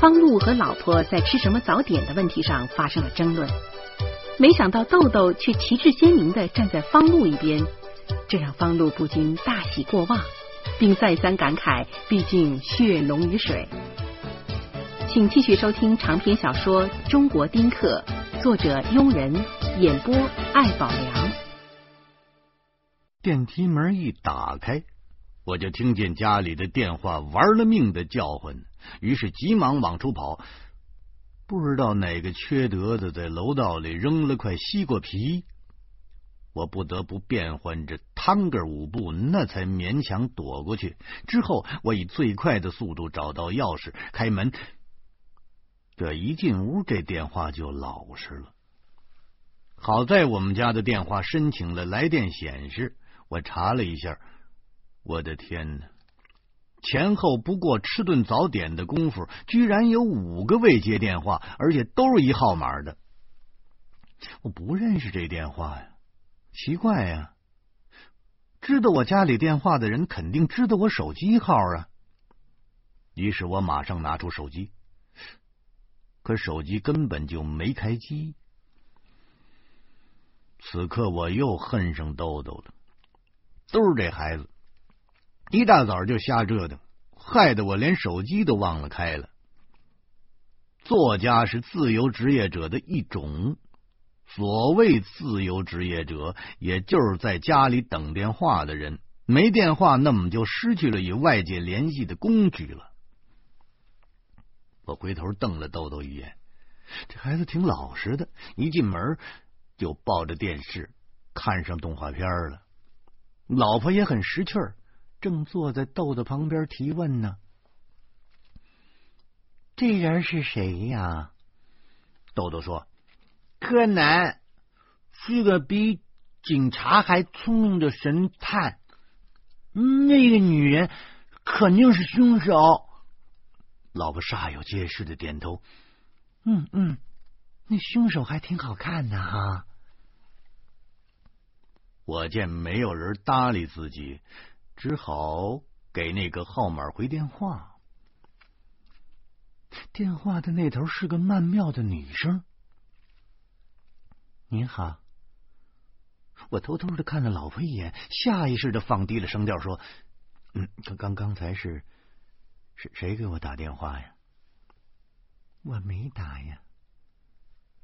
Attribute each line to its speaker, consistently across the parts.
Speaker 1: 方路和老婆在吃什么早点的问题上发生了争论。没想到豆豆却旗帜鲜明的站在方路一边，这让方路不禁大喜过望，并再三感慨：毕竟血浓于水。请继续收听长篇小说《中国丁克》，作者：庸人，演播：艾宝良。
Speaker 2: 电梯门一打开，我就听见家里的电话玩了命的叫唤，于是急忙往出跑。不知道哪个缺德的在楼道里扔了块西瓜皮，我不得不变换着探个舞步，那才勉强躲过去。之后，我以最快的速度找到钥匙，开门。这一进屋，这电话就老实了。好在我们家的电话申请了来电显示，我查了一下，我的天哪！前后不过吃顿早点的功夫，居然有五个未接电话，而且都是一号码的。我不认识这电话呀，奇怪呀！知道我家里电话的人肯定知道我手机号啊。于是我马上拿出手机，可手机根本就没开机。此刻我又恨上豆豆了，都是这孩子。一大早就瞎折腾，害得我连手机都忘了开了。作家是自由职业者的一种，所谓自由职业者，也就是在家里等电话的人。没电话，那么就失去了与外界联系的工具了。我回头瞪了豆豆一眼，这孩子挺老实的，一进门就抱着电视看上动画片了。老婆也很识趣儿。正坐在豆豆旁边提问呢，
Speaker 3: 这人是谁呀？
Speaker 2: 豆豆说：“
Speaker 3: 柯南是个比警察还聪明的神探。那个女人肯定是凶手。”
Speaker 2: 老婆煞有介事的点头：“
Speaker 3: 嗯嗯，那凶手还挺好看的哈。”
Speaker 2: 我见没有人搭理自己。只好给那个号码回电话。电话的那头是个曼妙的女声。您好，我偷偷的看了老婆一眼，下意识的放低了声调说：“嗯，刚刚刚才是是谁给我打电话呀？
Speaker 3: 我没打呀。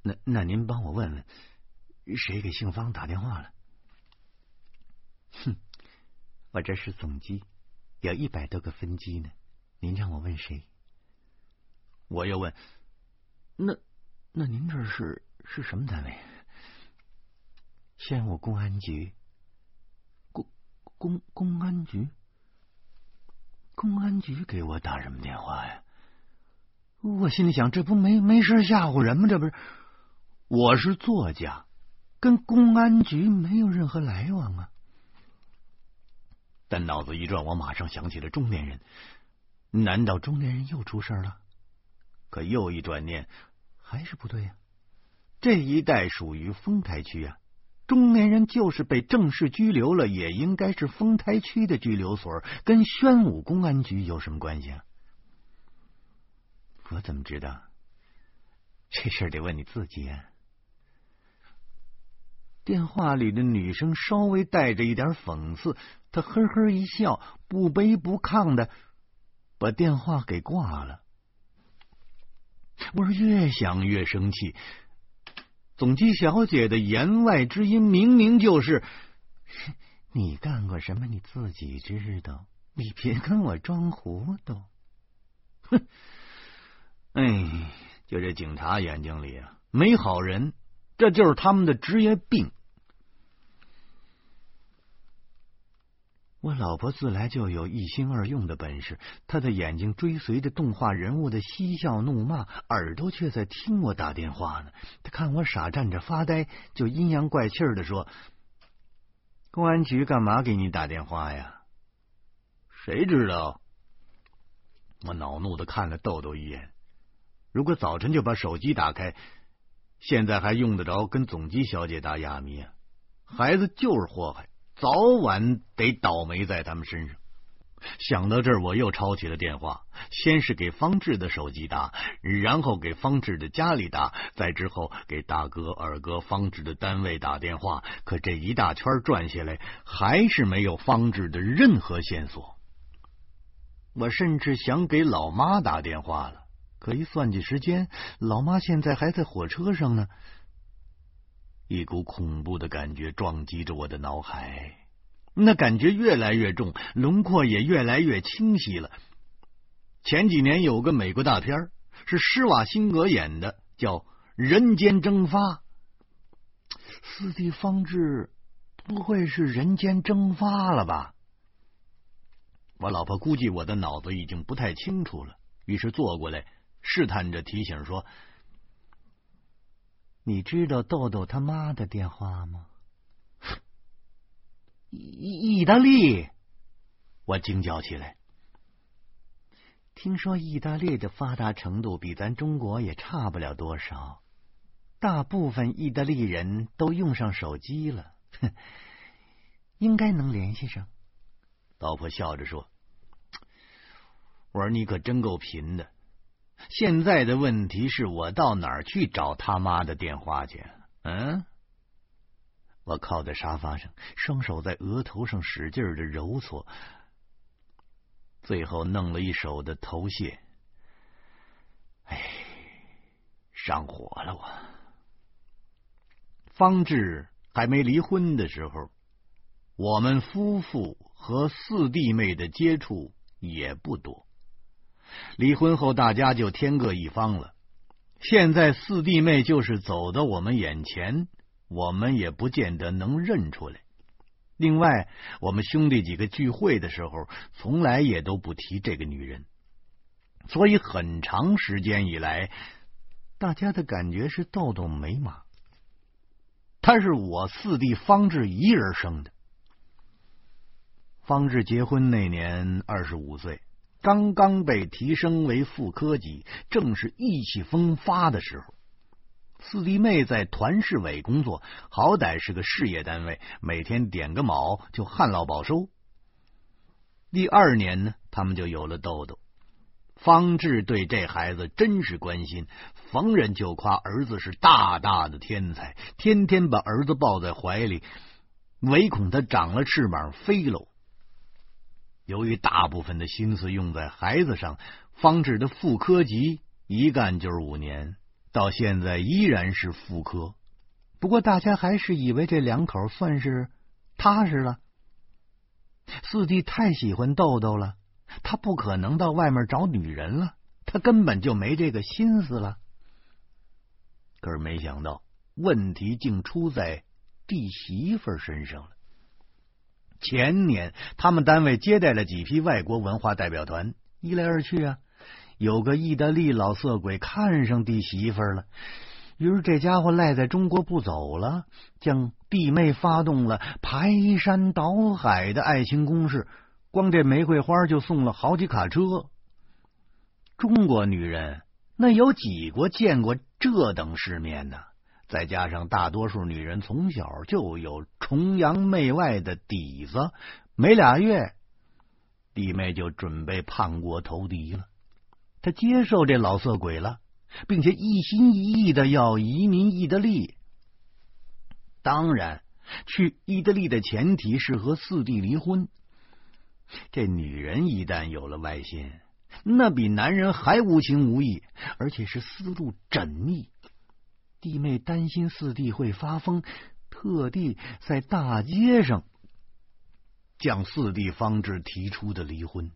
Speaker 2: 那那您帮我问问，谁给姓方打电话了？
Speaker 3: 哼。”我这是总机，有一百多个分机呢。您让我问谁？
Speaker 2: 我又问，那那您这是是什么单位？
Speaker 3: 县务公安局。
Speaker 2: 公公公安局？公安局给我打什么电话呀？我心里想，这不没没事吓唬人吗？这不是，我是作家，跟公安局没有任何来往啊。但脑子一转，我马上想起了中年人。难道中年人又出事了？可又一转念，还是不对呀。这一带属于丰台区啊，中年人就是被正式拘留了，也应该是丰台区的拘留所，跟宣武公安局有什么关系啊？我怎么知道？这事得问你自己啊。电话里的女生稍微带着一点讽刺，他呵呵一笑，不卑不亢的把电话给挂了。我是越想越生气，总机小姐的言外之音明明就是你干过什么你自己知道，你别跟我装糊涂。哼，哎，就这警察眼睛里啊，没好人。这就是他们的职业病。我老婆自来就有一心二用的本事，她的眼睛追随着动画人物的嬉笑怒骂，耳朵却在听我打电话呢。她看我傻站着发呆，就阴阳怪气的说：“公安局干嘛给你打电话呀？”谁知道？我恼怒的看了豆豆一眼。如果早晨就把手机打开。现在还用得着跟总机小姐打哑谜啊？孩子就是祸害，早晚得倒霉在他们身上。想到这儿，我又抄起了电话，先是给方志的手机打，然后给方志的家里打，再之后给大哥、二哥、方志的单位打电话。可这一大圈转下来，还是没有方志的任何线索。我甚至想给老妈打电话了，可一算计时间，老妈现在还在火车上呢。一股恐怖的感觉撞击着我的脑海。那感觉越来越重，轮廓也越来越清晰了。前几年有个美国大片是施瓦辛格演的，叫《人间蒸发》。四弟方志不会是人间蒸发了吧？我老婆估计我的脑子已经不太清楚了，于是坐过来试探着提醒说：“你知道豆豆他妈的电话吗？”意意大利，我惊叫起来。听说意大利的发达程度比咱中国也差不了多少，大部分意大利人都用上手机了，应该能联系上。老婆笑着说：“我说你可真够贫的。现在的问题是我到哪儿去找他妈的电话去？嗯？”我靠在沙发上，双手在额头上使劲的揉搓，最后弄了一手的头屑。哎，上火了！我方志还没离婚的时候，我们夫妇和四弟妹的接触也不多。离婚后，大家就天各一方了。现在四弟妹就是走到我们眼前。我们也不见得能认出来。另外，我们兄弟几个聚会的时候，从来也都不提这个女人。所以，很长时间以来，大家的感觉是豆豆没妈。他是我四弟方志一人生的。方志结婚那年二十五岁，刚刚被提升为副科级，正是意气风发的时候。四弟妹在团市委工作，好歹是个事业单位，每天点个卯就旱涝保收。第二年呢，他们就有了豆豆。方志对这孩子真是关心，逢人就夸儿子是大大的天才，天天把儿子抱在怀里，唯恐他长了翅膀飞喽。由于大部分的心思用在孩子上，方志的副科级一干就是五年。到现在依然是副科，不过大家还是以为这两口算是踏实了。四弟太喜欢豆豆了，他不可能到外面找女人了，他根本就没这个心思了。可是没想到，问题竟出在弟媳妇身上了。前年他们单位接待了几批外国文化代表团，一来二去啊。有个意大利老色鬼看上弟媳妇了，于是这家伙赖在中国不走了，将弟妹发动了排山倒海的爱情攻势，光这玫瑰花就送了好几卡车。中国女人那有几国见过这等世面呢？再加上大多数女人从小就有崇洋媚外的底子，没俩月，弟妹就准备叛国投敌了。他接受这老色鬼了，并且一心一意的要移民意大利。当然，去意大利的前提是和四弟离婚。这女人一旦有了外心，那比男人还无情无义，而且是思路缜密。弟妹担心四弟会发疯，特地在大街上向四弟方志提出的离婚。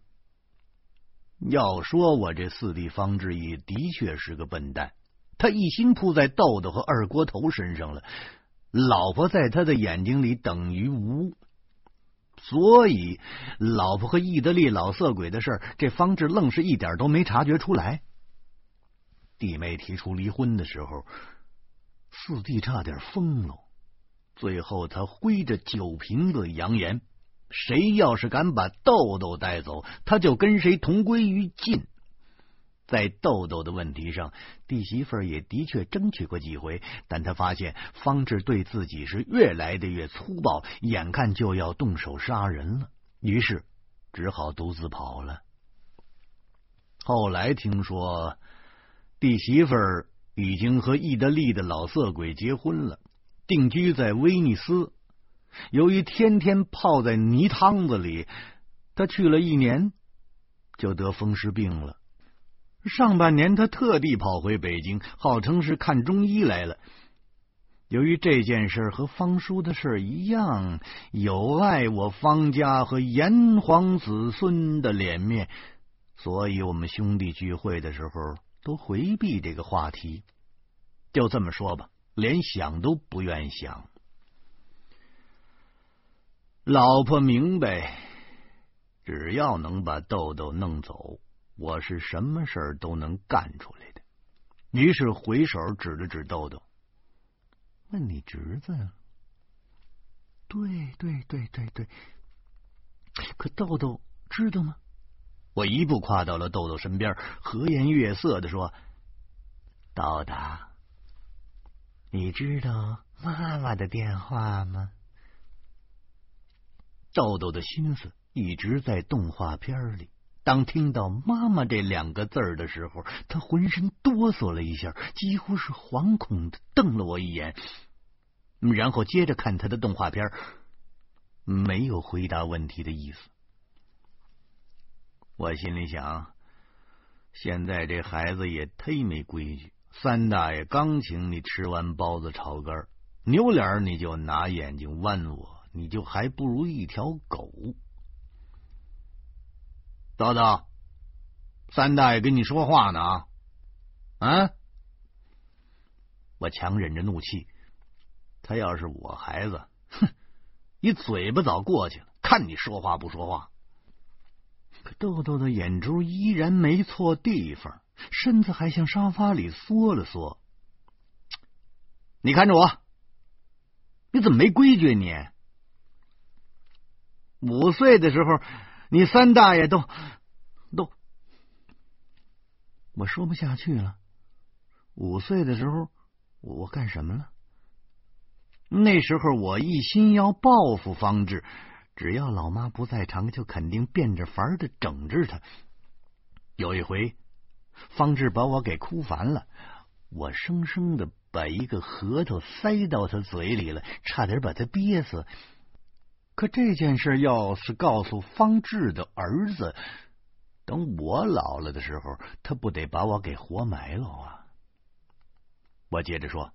Speaker 2: 要说我这四弟方志也的确是个笨蛋，他一心扑在豆豆和二锅头身上了，老婆在他的眼睛里等于无，所以老婆和意大利老色鬼的事，这方志愣是一点都没察觉出来。弟妹提出离婚的时候，四弟差点疯了，最后他挥着酒瓶子扬言。谁要是敢把豆豆带走，他就跟谁同归于尽。在豆豆的问题上，弟媳妇也的确争取过几回，但他发现方志对自己是越来的越粗暴，眼看就要动手杀人了。于是只好独自跑了。后来听说弟媳妇儿已经和意大利的老色鬼结婚了，定居在威尼斯。由于天天泡在泥汤子里，他去了一年就得风湿病了。上半年他特地跑回北京，号称是看中医来了。由于这件事和方叔的事一样，有碍我方家和炎黄子孙的脸面。所以，我们兄弟聚会的时候都回避这个话题。就这么说吧，连想都不愿想。老婆明白，只要能把豆豆弄走，我是什么事儿都能干出来的。于是回手指了指豆豆，问你侄子？对对对对对，可豆豆知道吗？我一步跨到了豆豆身边，和颜悦色的说：“豆豆，你知道妈妈的电话吗？”豆豆的心思一直在动画片里。当听到“妈妈”这两个字的时候，他浑身哆嗦了一下，几乎是惶恐的瞪了我一眼，然后接着看他的动画片，没有回答问题的意思。我心里想，现在这孩子也忒没规矩。三大爷刚请你吃完包子炒肝，扭脸你就拿眼睛剜我，你就还不如一条狗。叨叨，三大爷跟你说话呢啊！啊！我强忍着怒气，他要是我孩子，哼，你嘴巴早过去了，看你说话不说话。豆豆的眼珠依然没错地方，身子还向沙发里缩了缩。你看着我，你怎么没规矩？你五岁的时候，你三大爷都都……我说不下去了。五岁的时候，我干什么了？那时候我一心要报复方志。只要老妈不在场，就肯定变着法儿的整治他。有一回，方志把我给哭烦了，我生生的把一个核桃塞到他嘴里了，差点把他憋死。可这件事要是告诉方志的儿子，等我老了的时候，他不得把我给活埋了啊！我接着说：“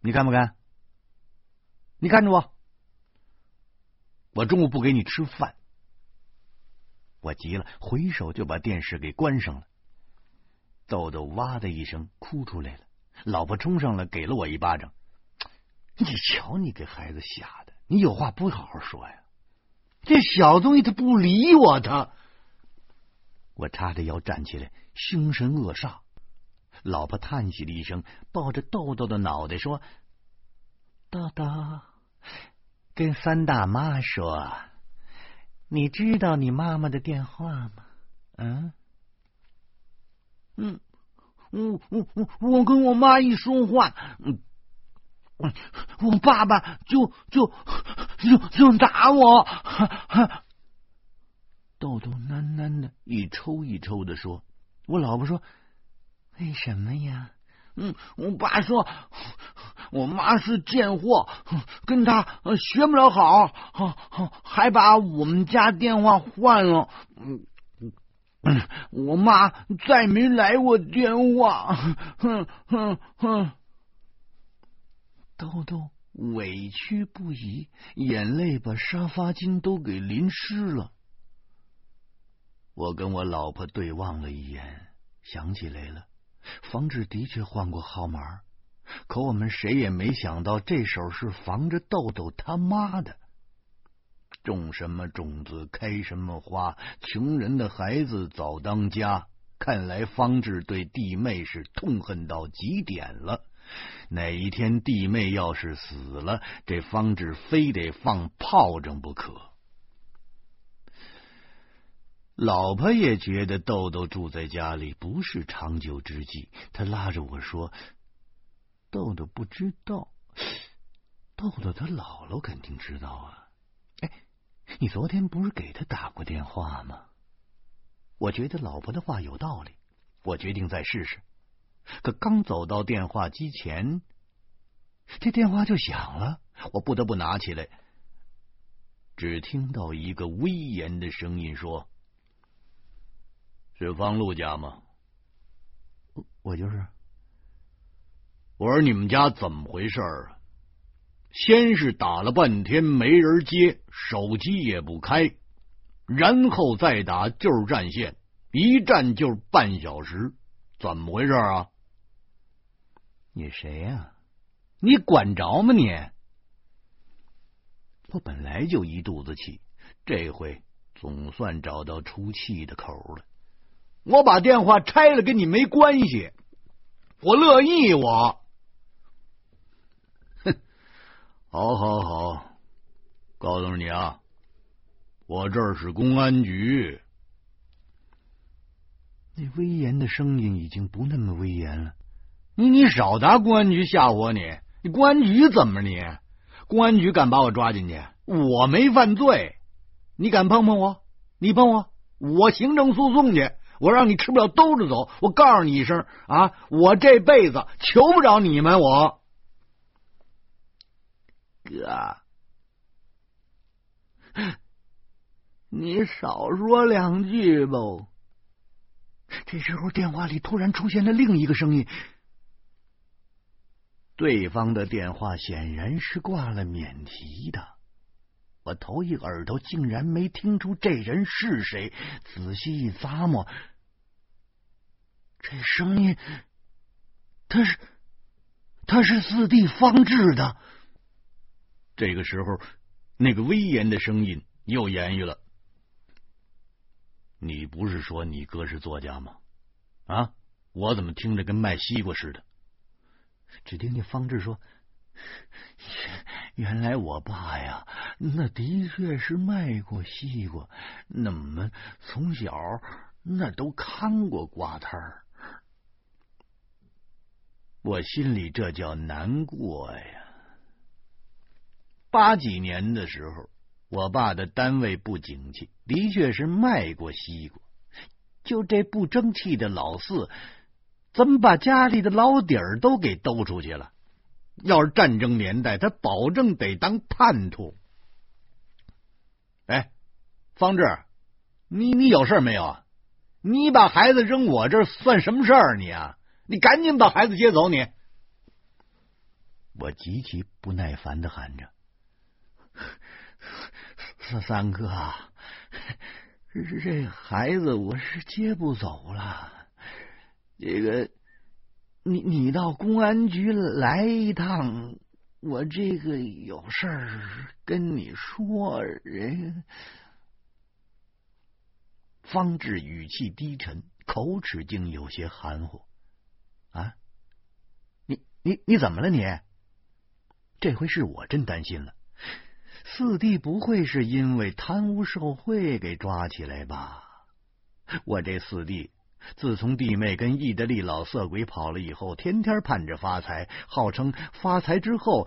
Speaker 2: 你干不干？你看着我。”我中午不给你吃饭，我急了，回手就把电视给关上了。豆豆哇的一声哭出来了，老婆冲上来给了我一巴掌。你瞧你给孩子吓的，你有话不好好说呀？这小东西他不理我，他。我叉着腰站起来，凶神恶煞。老婆叹息了一声，抱着豆豆的脑袋说：“豆豆。”跟三大妈说，你知道你妈妈的电话吗？嗯，嗯，我我我我跟我妈一说话，嗯，我爸爸就就就就打我。豆豆喃喃的一抽一抽的说：“我老婆说，为什么呀？”嗯，我爸说，我妈是贱货，跟他学不了好，还把我们家电话换了。嗯，我妈再没来过电话。哼哼哼，豆豆委屈不已，眼泪把沙发巾都给淋湿了。我跟我老婆对望了一眼，想起来了。方志的确换过号码，可我们谁也没想到这手是防着豆豆他妈的。种什么种子开什么花，穷人的孩子早当家。看来方志对弟妹是痛恨到极点了。哪一天弟妹要是死了，这方志非得放炮仗不可。老婆也觉得豆豆住在家里不是长久之计，她拉着我说：“豆豆不知道，豆豆他姥姥肯定知道啊。”哎，你昨天不是给他打过电话吗？我觉得老婆的话有道理，我决定再试试。可刚走到电话机前，这电话就响了，我不得不拿起来。只听到一个威严的声音说：“是方路家吗？”
Speaker 3: 我就是。
Speaker 2: 我说你们家怎么回事啊？先是打了半天没人接，手机也不开，然后再打就是占线，一站就是半小时，怎么回事啊？
Speaker 3: 你谁呀？你管着吗你？
Speaker 2: 我本来就一肚子气，这回总算找到出气的口了。我把电话拆了，跟你没关系，我乐意我。好，好，好！告诉你啊，我这儿是公安局。
Speaker 3: 那威严的声音已经不那么威严了。
Speaker 2: 你，你少拿公安局吓唬你！你公安局怎么你？公安局敢把我抓进去？我没犯罪，你敢碰碰我？你碰我，我行政诉讼去！我让你吃不了兜着走！我告诉你一声啊，我这辈子求不着你们我。
Speaker 3: 哥，你少说两句吧。这时候，电话里突然出现了另一个声音。对方的电话显然是挂了免提的。我头一个耳朵竟然没听出这人是谁。仔细一咂摸，这声音，他是他是四弟方志的。
Speaker 2: 这个时候，那个威严的声音又言语了：“你不是说你哥是作家吗？啊，我怎么听着跟卖西瓜似的？”
Speaker 3: 只听见方志说：“原来我爸呀，那的确是卖过西瓜，那我们从小那都看过瓜摊儿。”
Speaker 2: 我心里这叫难过呀。八几年的时候，我爸的单位不景气，的确是卖过西瓜。就这不争气的老四，怎么把家里的老底儿都给兜出去了？要是战争年代，他保证得当叛徒。哎，方志，你你有事没有啊？你把孩子扔我这算什么事儿？你啊，你赶紧把孩子接走！你，
Speaker 3: 我极其不耐烦的喊着。三三哥，这这孩子我是接不走了。这个，你你到公安局来一趟，我这个有事儿跟你说。人
Speaker 2: 方志语气低沉，口齿竟有些含糊。啊，你你你怎么了？你这回是我真担心了。四弟不会是因为贪污受贿给抓起来吧？我这四弟自从弟妹跟意大利老色鬼跑了以后，天天盼着发财，号称发财之后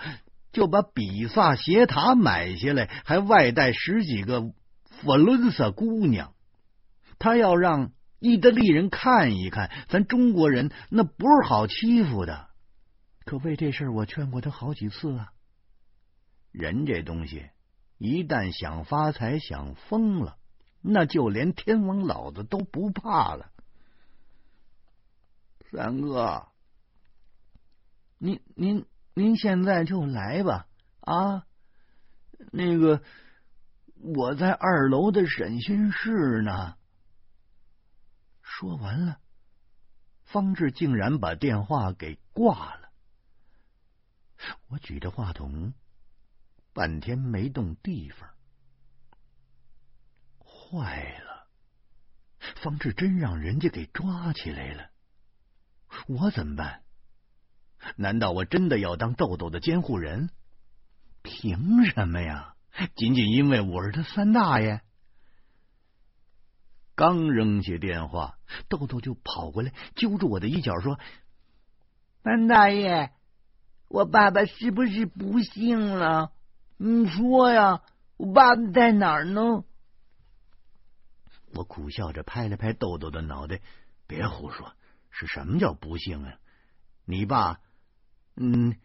Speaker 2: 就把比萨斜塔买下来，还外带十几个佛伦萨姑娘。他要让意大利人看一看，咱中国人那不是好欺负的。可为这事，我劝过他好几次啊。人这东西，一旦想发财、想疯了，那就连天王老子都不怕了。三哥，您您您现在就来吧啊！那个我在二楼的审讯室呢。说完了，方志竟然把电话给挂了。我举着话筒。半天没动地方，坏了！方志真让人家给抓起来了，我怎么办？难道我真的要当豆豆的监护人？凭什么呀？仅仅因为我是他三大爷？刚扔下电话，豆豆就跑过来揪住我的衣角说：“
Speaker 4: 三大爷，我爸爸是不是不幸了？”你说呀，
Speaker 5: 我爸在哪儿呢？
Speaker 2: 我苦笑着拍了拍豆豆的脑袋，别胡说，是什么叫不幸啊？你爸，嗯，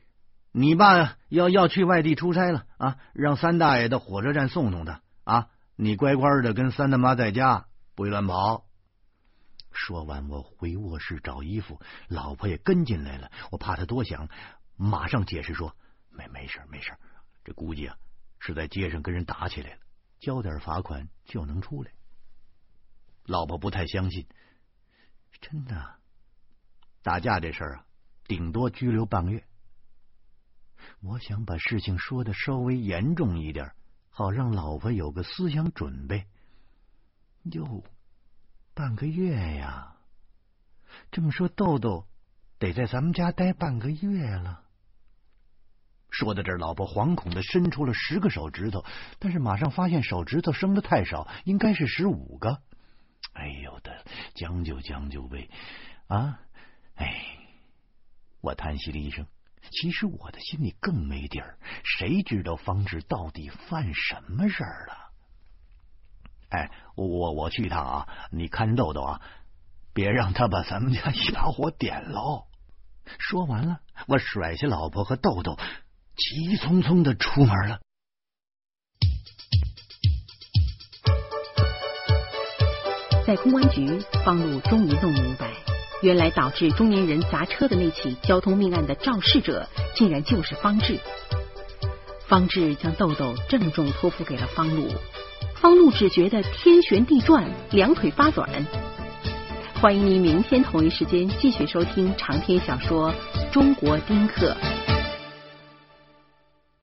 Speaker 2: 你爸要要去外地出差了啊，让三大爷到火车站送送他啊。你乖乖的跟三大妈在家，不许乱跑。说完，我回卧室找衣服，老婆也跟进来了。我怕她多想，马上解释说：“没没事没事，这估计啊是在街上跟人打起来了，交点罚款就能出来。”老婆不太相信，真的，打架这事儿啊，顶多拘留半个月。我想把事情说的稍微严重一点，好让老婆有个思想准备。哟。半个月呀，这么说豆豆得在咱们家待半个月了。说到这儿，老婆惶恐的伸出了十个手指头，但是马上发现手指头生的太少，应该是十五个。哎呦的，将就将就呗！啊，哎，我叹息了一声。其实我的心里更没底儿，谁知道方志到底犯什么事儿了？哎，我我去一趟啊！你看豆豆啊，别让他把咱们家一把火点喽。说完了，我甩下老婆和豆豆，急匆匆的出门了。
Speaker 1: 在公安局，方路终于弄明白，原来导致中年人砸车的那起交通命案的肇事者，竟然就是方志。方志将豆豆郑重托付给了方路。方路只觉得天旋地转，两腿发软。欢迎您明天同一时间继续收听长篇小说《中国丁克》。